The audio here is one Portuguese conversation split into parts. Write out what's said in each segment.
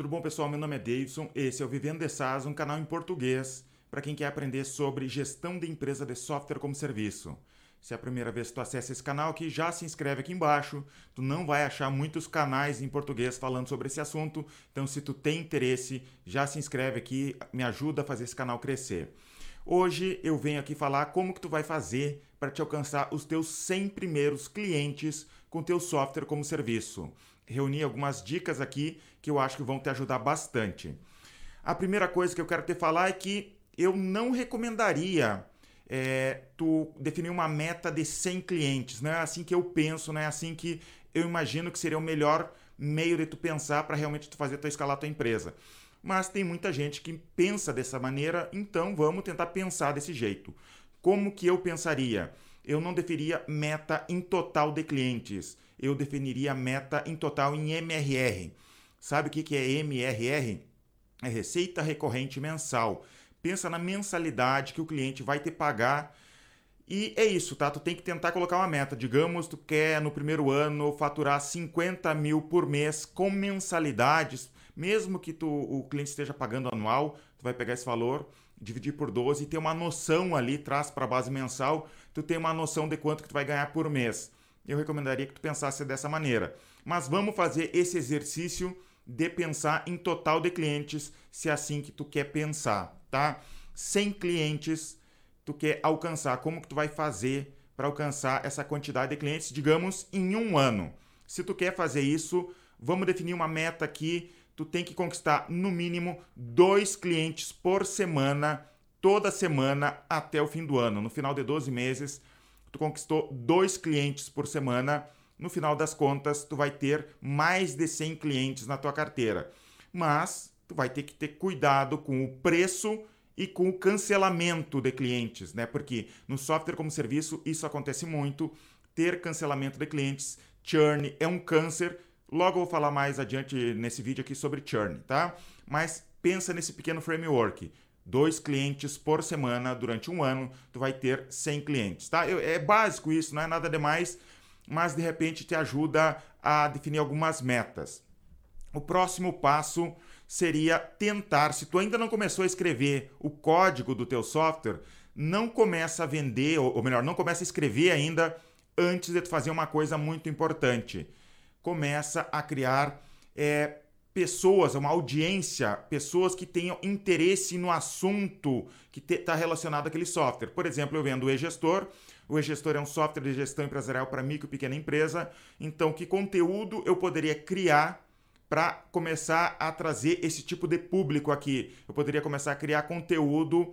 Tudo bom, pessoal? Meu nome é Davidson. Esse é o Vivendo de SaaS, um canal em português para quem quer aprender sobre gestão de empresa de software como serviço. Se é a primeira vez que tu acessa esse canal aqui, já se inscreve aqui embaixo. Tu não vai achar muitos canais em português falando sobre esse assunto. Então, se tu tem interesse, já se inscreve aqui, me ajuda a fazer esse canal crescer. Hoje eu venho aqui falar como que tu vai fazer para te alcançar os teus 100 primeiros clientes com teu software como serviço reuni algumas dicas aqui que eu acho que vão te ajudar bastante. A primeira coisa que eu quero te falar é que eu não recomendaria é, tu definir uma meta de 100 clientes. Não é assim que eu penso, não é assim que eu imagino que seria o melhor meio de tu pensar para realmente tu fazer tu escalar tua empresa. Mas tem muita gente que pensa dessa maneira, então vamos tentar pensar desse jeito. Como que eu pensaria? Eu não definiria meta em total de clientes eu definiria meta em total em MRR. Sabe o que é MRR? É receita recorrente mensal. Pensa na mensalidade que o cliente vai te pagar. E é isso, tá? Tu tem que tentar colocar uma meta. Digamos, tu quer no primeiro ano faturar 50 mil por mês com mensalidades. Mesmo que tu, o cliente esteja pagando anual, tu vai pegar esse valor, dividir por 12 e ter uma noção ali, traz para a base mensal, tu tem uma noção de quanto que tu vai ganhar por mês eu recomendaria que tu pensasse dessa maneira. Mas vamos fazer esse exercício de pensar em total de clientes, se é assim que tu quer pensar, tá? 100 clientes tu quer alcançar, como que tu vai fazer para alcançar essa quantidade de clientes, digamos, em um ano? Se tu quer fazer isso, vamos definir uma meta aqui, tu tem que conquistar no mínimo dois clientes por semana, toda semana até o fim do ano. No final de 12 meses, tu conquistou dois clientes por semana, no final das contas, tu vai ter mais de 100 clientes na tua carteira. Mas tu vai ter que ter cuidado com o preço e com o cancelamento de clientes, né? Porque no software como serviço isso acontece muito. Ter cancelamento de clientes, churn é um câncer. Logo eu vou falar mais adiante nesse vídeo aqui sobre churn, tá? Mas pensa nesse pequeno framework dois clientes por semana durante um ano, tu vai ter 100 clientes, tá? É básico isso, não é nada demais, mas de repente te ajuda a definir algumas metas. O próximo passo seria tentar, se tu ainda não começou a escrever o código do teu software, não começa a vender, ou melhor, não começa a escrever ainda antes de tu fazer uma coisa muito importante. Começa a criar é, pessoas, uma audiência, pessoas que tenham interesse no assunto que está relacionado àquele software. Por exemplo, eu vendo o e-gestor. O e-gestor é um software de gestão empresarial para micro e pequena empresa. Então, que conteúdo eu poderia criar para começar a trazer esse tipo de público aqui? Eu poderia começar a criar conteúdo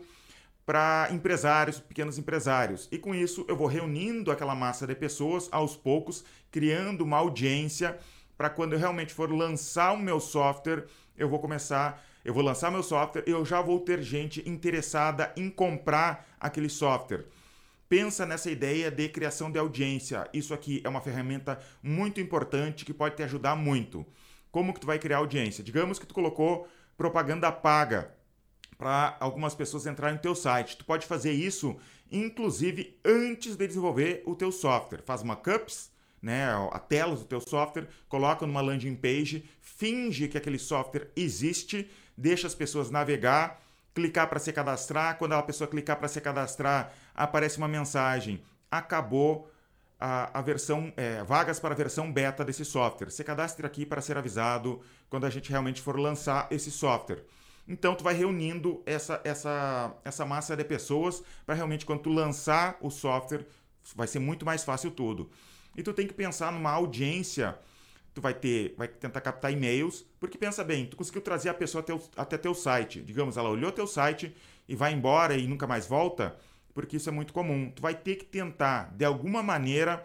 para empresários, pequenos empresários. E com isso, eu vou reunindo aquela massa de pessoas aos poucos, criando uma audiência para quando eu realmente for lançar o meu software, eu vou começar, eu vou lançar meu software e eu já vou ter gente interessada em comprar aquele software. Pensa nessa ideia de criação de audiência. Isso aqui é uma ferramenta muito importante que pode te ajudar muito. Como que tu vai criar audiência? Digamos que tu colocou propaganda paga para algumas pessoas entrarem no teu site. Tu pode fazer isso inclusive antes de desenvolver o teu software. Faz mockups, né, a tela do teu software, coloca numa landing page, finge que aquele software existe, deixa as pessoas navegar, clicar para se cadastrar, quando a pessoa clicar para se cadastrar, aparece uma mensagem, acabou a, a versão, é, vagas para a versão beta desse software. Se cadastre aqui para ser avisado quando a gente realmente for lançar esse software. Então tu vai reunindo essa, essa, essa massa de pessoas para realmente quando tu lançar o software, vai ser muito mais fácil tudo. E tu tem que pensar numa audiência. Tu vai ter, vai tentar captar e-mails, porque pensa bem, tu conseguiu trazer a pessoa até, o, até teu site. Digamos, ela olhou teu site e vai embora e nunca mais volta, porque isso é muito comum. Tu vai ter que tentar, de alguma maneira,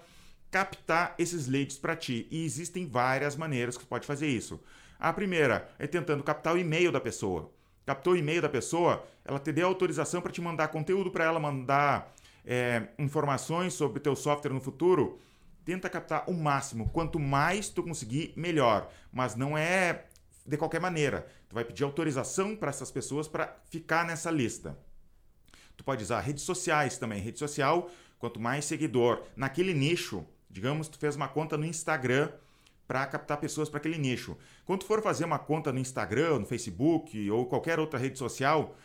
captar esses leads para ti. E existem várias maneiras que tu pode fazer isso. A primeira é tentando captar o e-mail da pessoa. Captou o e-mail da pessoa, ela te deu autorização para te mandar conteúdo para ela, mandar é, informações sobre o teu software no futuro tenta captar o máximo. Quanto mais tu conseguir, melhor. Mas não é de qualquer maneira. Tu vai pedir autorização para essas pessoas para ficar nessa lista. Tu pode usar redes sociais também. Rede social, quanto mais seguidor naquele nicho, digamos, tu fez uma conta no Instagram para captar pessoas para aquele nicho. Quando for fazer uma conta no Instagram, no Facebook ou qualquer outra rede social,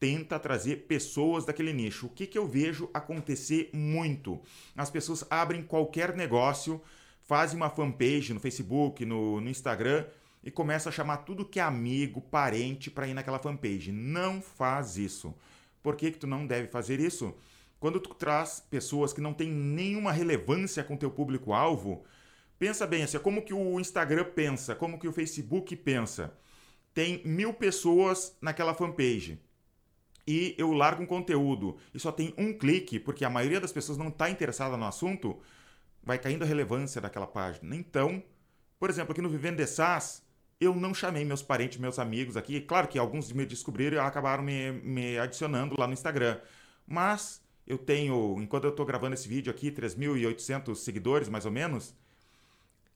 tenta trazer pessoas daquele nicho. O que, que eu vejo acontecer muito? As pessoas abrem qualquer negócio, fazem uma fanpage no Facebook, no, no Instagram e começam a chamar tudo que é amigo, parente para ir naquela fanpage. Não faz isso. Por que, que tu não deve fazer isso? Quando tu traz pessoas que não têm nenhuma relevância com teu público-alvo, pensa bem assim, como que o Instagram pensa, como que o Facebook pensa. Tem mil pessoas naquela fanpage e eu largo um conteúdo e só tem um clique, porque a maioria das pessoas não está interessada no assunto, vai caindo a relevância daquela página. Então, por exemplo, aqui no Vivendo de SaaS, eu não chamei meus parentes, meus amigos aqui. Claro que alguns me descobriram e acabaram me, me adicionando lá no Instagram. Mas eu tenho, enquanto eu estou gravando esse vídeo aqui, 3.800 seguidores, mais ou menos.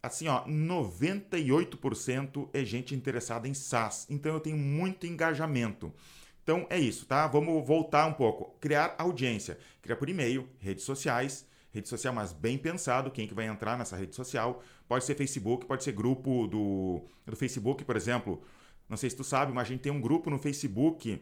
Assim, ó, 98% é gente interessada em SaaS. Então eu tenho muito engajamento. Então é isso, tá? Vamos voltar um pouco. Criar audiência. Criar por e-mail, redes sociais, rede social, mas bem pensado quem que vai entrar nessa rede social. Pode ser Facebook, pode ser grupo do, do Facebook, por exemplo. Não sei se tu sabe, mas a gente tem um grupo no Facebook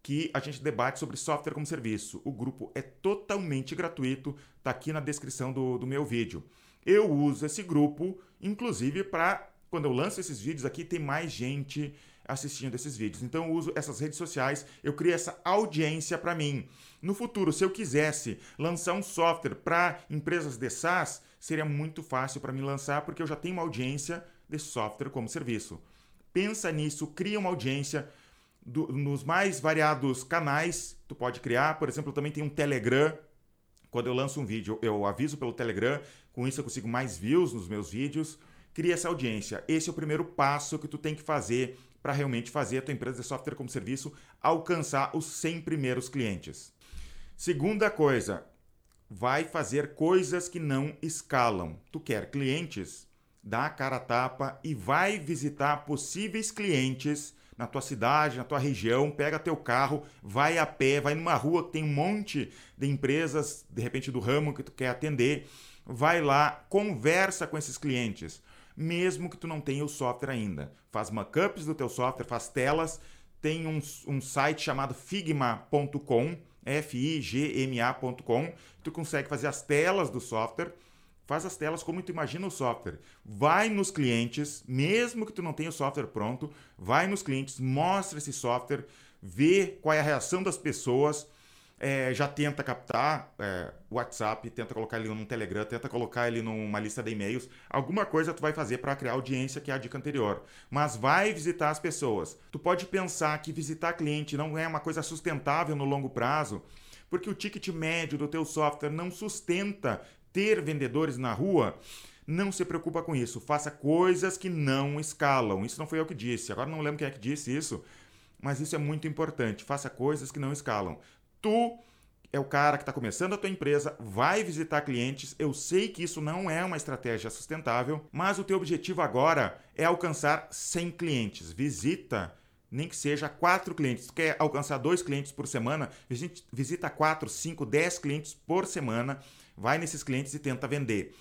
que a gente debate sobre software como serviço. O grupo é totalmente gratuito, tá aqui na descrição do, do meu vídeo. Eu uso esse grupo, inclusive, para quando eu lanço esses vídeos aqui, tem mais gente assistindo esses vídeos. Então eu uso essas redes sociais, eu crio essa audiência para mim. No futuro, se eu quisesse lançar um software para empresas de SaaS, seria muito fácil para mim lançar porque eu já tenho uma audiência de software como serviço. Pensa nisso, cria uma audiência do, nos mais variados canais. Tu pode criar, por exemplo, eu também tenho um Telegram. Quando eu lanço um vídeo, eu aviso pelo Telegram. Com isso eu consigo mais views nos meus vídeos. Cria essa audiência. Esse é o primeiro passo que tu tem que fazer para realmente fazer a tua empresa de software como serviço alcançar os 100 primeiros clientes. Segunda coisa, vai fazer coisas que não escalam. Tu quer clientes? Dá a cara a tapa e vai visitar possíveis clientes na tua cidade, na tua região, pega teu carro, vai a pé, vai numa rua que tem um monte de empresas, de repente do ramo que tu quer atender, vai lá, conversa com esses clientes mesmo que tu não tenha o software ainda. Faz mockups do teu software, faz telas, tem um, um site chamado figma.com, F-I-G-M-A.com, tu consegue fazer as telas do software, faz as telas como tu imagina o software. Vai nos clientes, mesmo que tu não tenha o software pronto, vai nos clientes, mostra esse software, vê qual é a reação das pessoas, é, já tenta captar é, o WhatsApp, tenta colocar ele num Telegram, tenta colocar ele numa lista de e-mails. Alguma coisa tu vai fazer para criar audiência, que é a dica anterior. Mas vai visitar as pessoas. Tu pode pensar que visitar cliente não é uma coisa sustentável no longo prazo, porque o ticket médio do teu software não sustenta ter vendedores na rua. Não se preocupa com isso. Faça coisas que não escalam. Isso não foi eu que disse. Agora não lembro quem é que disse isso mas isso é muito importante. Faça coisas que não escalam tu é o cara que está começando a tua empresa, vai visitar clientes. Eu sei que isso não é uma estratégia sustentável, mas o teu objetivo agora é alcançar 100 clientes. Visita, nem que seja quatro clientes. Tu quer alcançar dois clientes por semana? Visita quatro, cinco, dez clientes por semana. Vai nesses clientes e tenta vender.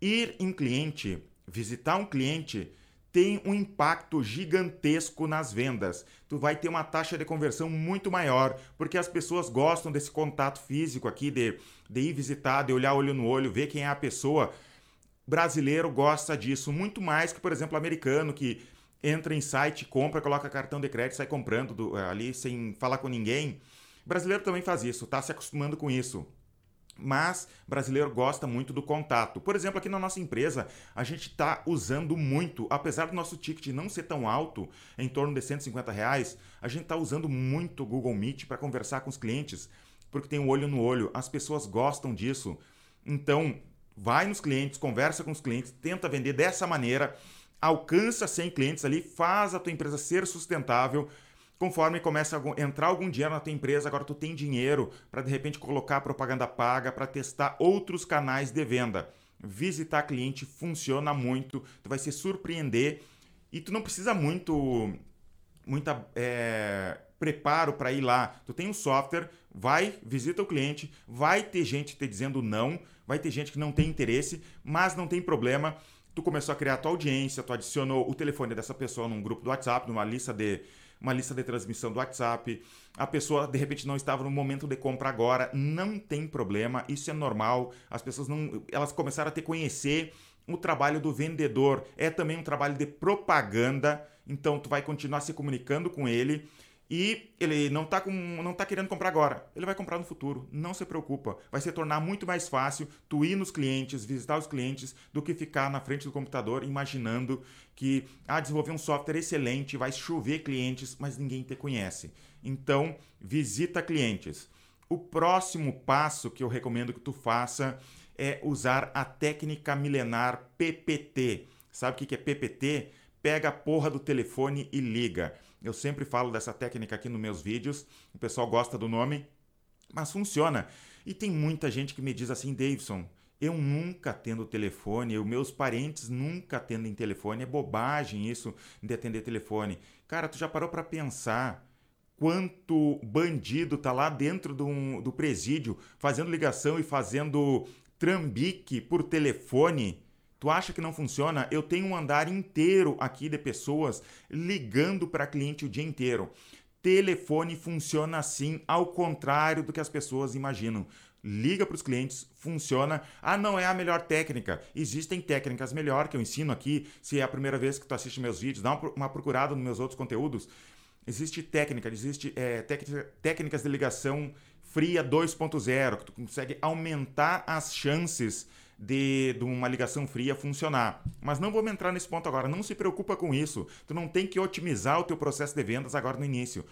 Ir em cliente, visitar um cliente tem um impacto gigantesco nas vendas. Tu vai ter uma taxa de conversão muito maior, porque as pessoas gostam desse contato físico aqui, de, de ir visitar, de olhar olho no olho, ver quem é a pessoa. Brasileiro gosta disso muito mais que, por exemplo, americano, que entra em site, compra, coloca cartão de crédito, sai comprando do, ali sem falar com ninguém. brasileiro também faz isso, tá se acostumando com isso mas brasileiro gosta muito do contato. Por exemplo, aqui na nossa empresa, a gente está usando muito, apesar do nosso ticket não ser tão alto, em torno de 150 reais, a gente está usando muito o Google Meet para conversar com os clientes, porque tem um olho no olho, as pessoas gostam disso. Então, vai nos clientes, conversa com os clientes, tenta vender dessa maneira, alcança 100 clientes ali, faz a tua empresa ser sustentável Conforme começa a entrar algum dinheiro na tua empresa, agora tu tem dinheiro para de repente colocar propaganda paga, para testar outros canais de venda. Visitar cliente funciona muito, tu vai se surpreender e tu não precisa muito muita é, preparo para ir lá. Tu tem um software, vai, visita o cliente, vai ter gente te dizendo não, vai ter gente que não tem interesse, mas não tem problema tu começou a criar a tua audiência, tu adicionou o telefone dessa pessoa num grupo do WhatsApp, numa lista de uma lista de transmissão do WhatsApp. A pessoa de repente não estava no momento de compra agora, não tem problema, isso é normal. As pessoas não, elas começaram a te conhecer. O trabalho do vendedor é também um trabalho de propaganda, então tu vai continuar se comunicando com ele e ele não está não tá querendo comprar agora, ele vai comprar no futuro. Não se preocupa, vai se tornar muito mais fácil tu ir nos clientes, visitar os clientes, do que ficar na frente do computador imaginando que ah, desenvolver um software excelente, vai chover clientes, mas ninguém te conhece. Então, visita clientes. O próximo passo que eu recomendo que tu faça é usar a técnica milenar PPT. Sabe o que é PPT? Pega a porra do telefone e liga. Eu sempre falo dessa técnica aqui nos meus vídeos. O pessoal gosta do nome, mas funciona. E tem muita gente que me diz assim, Davidson, eu nunca atendo telefone, os meus parentes nunca atendem telefone. É bobagem isso de atender telefone. Cara, tu já parou para pensar quanto bandido tá lá dentro do, do presídio fazendo ligação e fazendo trambique por telefone? Tu acha que não funciona? Eu tenho um andar inteiro aqui de pessoas ligando para cliente o dia inteiro. Telefone funciona assim, ao contrário do que as pessoas imaginam. Liga para os clientes, funciona. Ah, não é a melhor técnica. Existem técnicas melhor que eu ensino aqui. Se é a primeira vez que tu assiste meus vídeos, dá uma procurada nos meus outros conteúdos. Existe técnica, existe é, técnicas de ligação fria 2.0, que tu consegue aumentar as chances de, de, uma ligação fria funcionar. Mas não vamos entrar nesse ponto agora. Não se preocupa com isso. Tu não tem que otimizar o teu processo de vendas agora no início.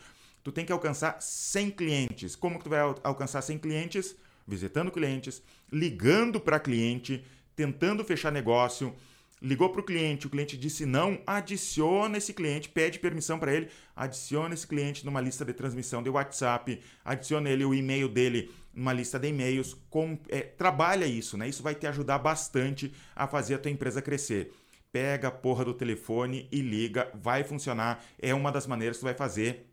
Tu tem que alcançar 100 clientes. Como que tu vai alcançar 100 clientes? Visitando clientes, ligando para cliente, tentando fechar negócio, ligou para o cliente, o cliente disse não, adiciona esse cliente, pede permissão para ele, adiciona esse cliente numa lista de transmissão de WhatsApp, adiciona ele o e-mail dele numa lista de e-mails, com, é, trabalha isso, né? Isso vai te ajudar bastante a fazer a tua empresa crescer. Pega a porra do telefone e liga, vai funcionar. É uma das maneiras que tu vai fazer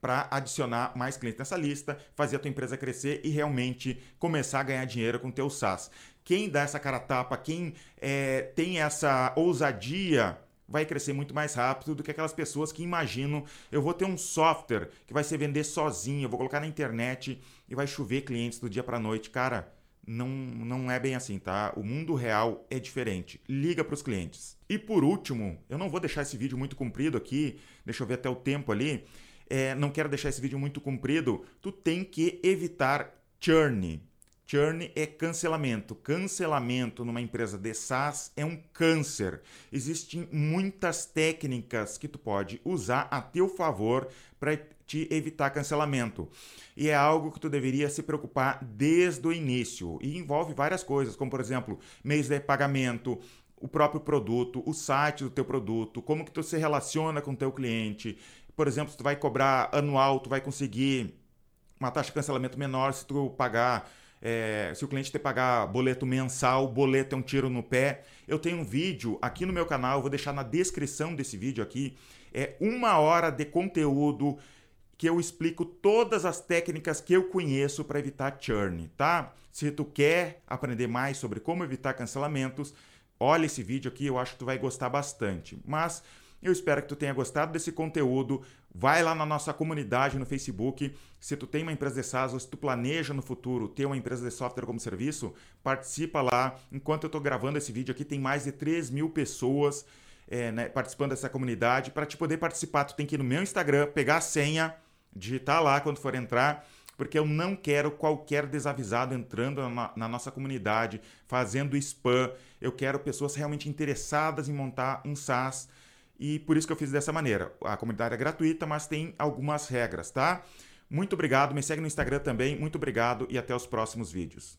para adicionar mais clientes nessa lista, fazer a tua empresa crescer e realmente começar a ganhar dinheiro com o teu SaaS. Quem dá essa cara tapa, quem é, tem essa ousadia vai crescer muito mais rápido do que aquelas pessoas que imaginam eu vou ter um software que vai se vender sozinho, eu vou colocar na internet e vai chover clientes do dia para noite. Cara, não, não é bem assim, tá? O mundo real é diferente. Liga para os clientes. E por último, eu não vou deixar esse vídeo muito comprido aqui, deixa eu ver até o tempo ali é, não quero deixar esse vídeo muito comprido, tu tem que evitar churn. Churn é cancelamento. Cancelamento numa empresa de SaaS é um câncer. Existem muitas técnicas que tu pode usar a teu favor para te evitar cancelamento. E é algo que tu deveria se preocupar desde o início. E envolve várias coisas, como por exemplo, meios de pagamento, o próprio produto, o site do teu produto, como que tu se relaciona com o teu cliente, por exemplo, se tu vai cobrar anual, tu vai conseguir uma taxa de cancelamento menor se tu pagar, é, se o cliente te pagar boleto mensal, boleto é um tiro no pé. Eu tenho um vídeo aqui no meu canal, vou deixar na descrição desse vídeo aqui, é uma hora de conteúdo que eu explico todas as técnicas que eu conheço para evitar churn, tá? Se tu quer aprender mais sobre como evitar cancelamentos, olha esse vídeo aqui, eu acho que tu vai gostar bastante. Mas eu espero que tu tenha gostado desse conteúdo. Vai lá na nossa comunidade no Facebook. Se tu tem uma empresa de SaaS ou se tu planeja no futuro ter uma empresa de software como serviço, participa lá. Enquanto eu estou gravando esse vídeo aqui, tem mais de 3 mil pessoas é, né, participando dessa comunidade. Para te poder participar, tu tem que ir no meu Instagram, pegar a senha, digitar lá quando for entrar porque eu não quero qualquer desavisado entrando na, na, nossa comunidade, fazendo spam. Eu quero pessoas realmente interessadas em montar um SaaS e por isso que eu fiz dessa maneira. A comunidade é gratuita, mas tem algumas regras, tá? Muito obrigado, me segue no Instagram também. Muito obrigado e até os próximos vídeos.